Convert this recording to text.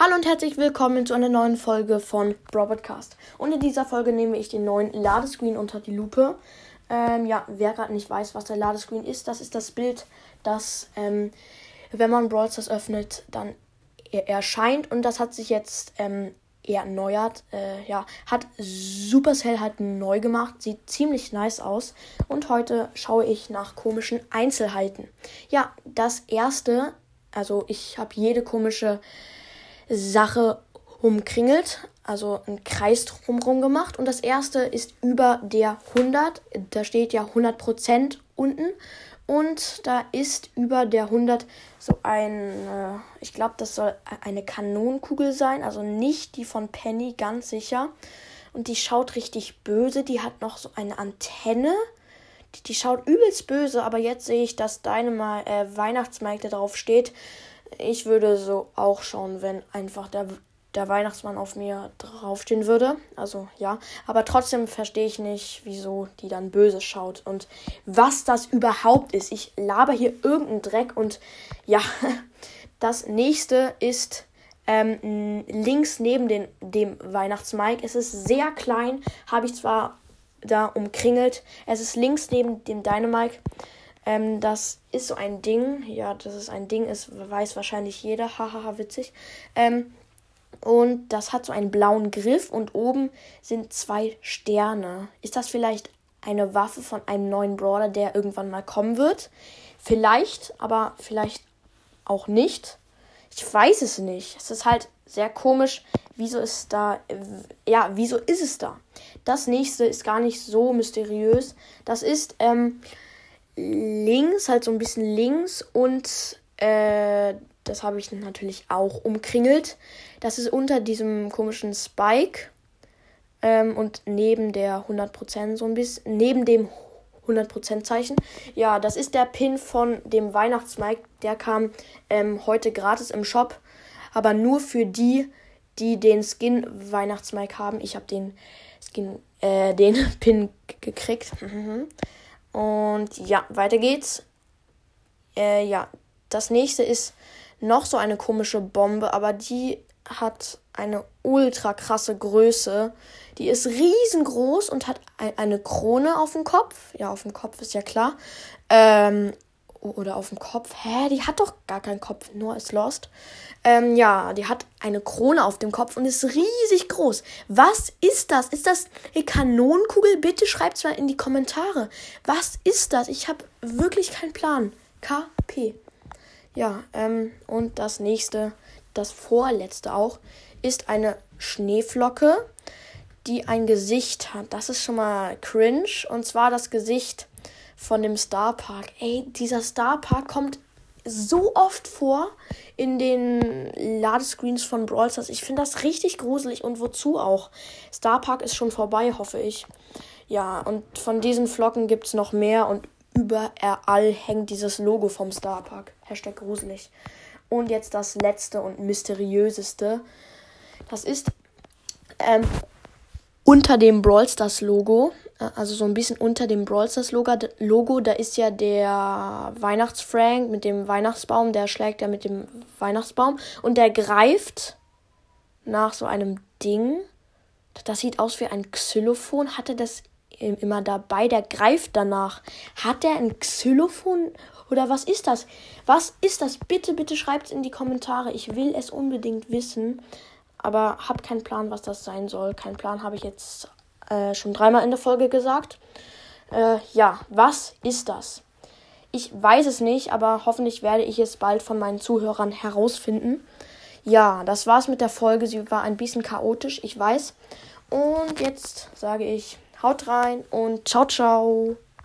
Hallo und herzlich willkommen zu einer neuen Folge von Broadcast. Und in dieser Folge nehme ich den neuen Ladescreen unter die Lupe. Ähm, ja, wer gerade nicht weiß, was der Ladescreen ist, das ist das Bild, das, ähm, wenn man Brawl Stars öffnet, dann erscheint. Und das hat sich jetzt ähm, erneuert. Äh, ja, hat Supercell halt neu gemacht. Sieht ziemlich nice aus. Und heute schaue ich nach komischen Einzelheiten. Ja, das erste, also ich habe jede komische Sache umkringelt, also einen Kreis drumherum gemacht. Und das erste ist über der 100. Da steht ja 100% unten. Und da ist über der 100 so ein, ich glaube, das soll eine Kanonenkugel sein. Also nicht die von Penny, ganz sicher. Und die schaut richtig böse. Die hat noch so eine Antenne. Die, die schaut übelst böse. Aber jetzt sehe ich, dass deine mal äh, Weihnachtsmärkte drauf steht. Ich würde so auch schauen, wenn einfach der, der Weihnachtsmann auf mir draufstehen würde. Also ja. Aber trotzdem verstehe ich nicht, wieso die dann böse schaut und was das überhaupt ist. Ich laber hier irgendeinen Dreck und ja. Das nächste ist ähm, links neben den, dem Weihnachtsmike. Es ist sehr klein, habe ich zwar da umkringelt. Es ist links neben dem Dynamike. Ähm, das ist so ein Ding. Ja, das ist ein Ding, ist, weiß wahrscheinlich jeder. Hahaha, witzig. Ähm, und das hat so einen blauen Griff und oben sind zwei Sterne. Ist das vielleicht eine Waffe von einem neuen Brawler, der irgendwann mal kommen wird? Vielleicht, aber vielleicht auch nicht. Ich weiß es nicht. Es ist halt sehr komisch. Wieso ist da. Ja, wieso ist es da? Das nächste ist gar nicht so mysteriös. Das ist ähm, links, halt so ein bisschen links und äh, das habe ich natürlich auch umkringelt. Das ist unter diesem komischen Spike ähm, und neben der 100% so ein bisschen, neben dem 100% Zeichen. Ja, das ist der Pin von dem Weihnachtsmike. Der kam ähm, heute gratis im Shop, aber nur für die, die den Skin Weihnachtsmike haben. Ich habe den Skin, äh, den Pin gekriegt. Und ja, weiter geht's. Äh, ja, das nächste ist noch so eine komische Bombe, aber die hat eine ultra krasse Größe. Die ist riesengroß und hat eine Krone auf dem Kopf. Ja, auf dem Kopf ist ja klar. Ähm, oder auf dem Kopf. Hä, die hat doch gar keinen Kopf, nur ist Lost. Ähm, ja, die hat eine Krone auf dem Kopf und ist riesig groß. Was ist das? Ist das eine Kanonenkugel? Bitte schreibt es mal in die Kommentare. Was ist das? Ich habe wirklich keinen Plan. KP. Ja, ähm, und das nächste, das vorletzte auch, ist eine Schneeflocke, die ein Gesicht hat. Das ist schon mal cringe. Und zwar das Gesicht von dem Star Park. Ey, dieser Star Park kommt so oft vor in den Ladescreens von Brawl Stars. Ich finde das richtig gruselig und wozu auch. Star Park ist schon vorbei, hoffe ich. Ja, und von diesen Flocken gibt es noch mehr und überall hängt dieses Logo vom Star Park. Hashtag gruselig. Und jetzt das letzte und mysteriöseste. Das ist ähm, unter dem Brawl Stars Logo, also so ein bisschen unter dem Brawl Stars Logo, da ist ja der Weihnachtsfrank mit dem Weihnachtsbaum, der schlägt ja mit dem Weihnachtsbaum und der greift nach so einem Ding. Das sieht aus wie ein Xylophon. Hat er das immer dabei? Der greift danach. Hat er ein Xylophon oder was ist das? Was ist das? Bitte, bitte schreibt es in die Kommentare. Ich will es unbedingt wissen aber habe keinen Plan, was das sein soll. Kein Plan habe ich jetzt äh, schon dreimal in der Folge gesagt. Äh, ja, was ist das? Ich weiß es nicht, aber hoffentlich werde ich es bald von meinen Zuhörern herausfinden. Ja, das war's mit der Folge. Sie war ein bisschen chaotisch, ich weiß. Und jetzt sage ich, haut rein und ciao, ciao.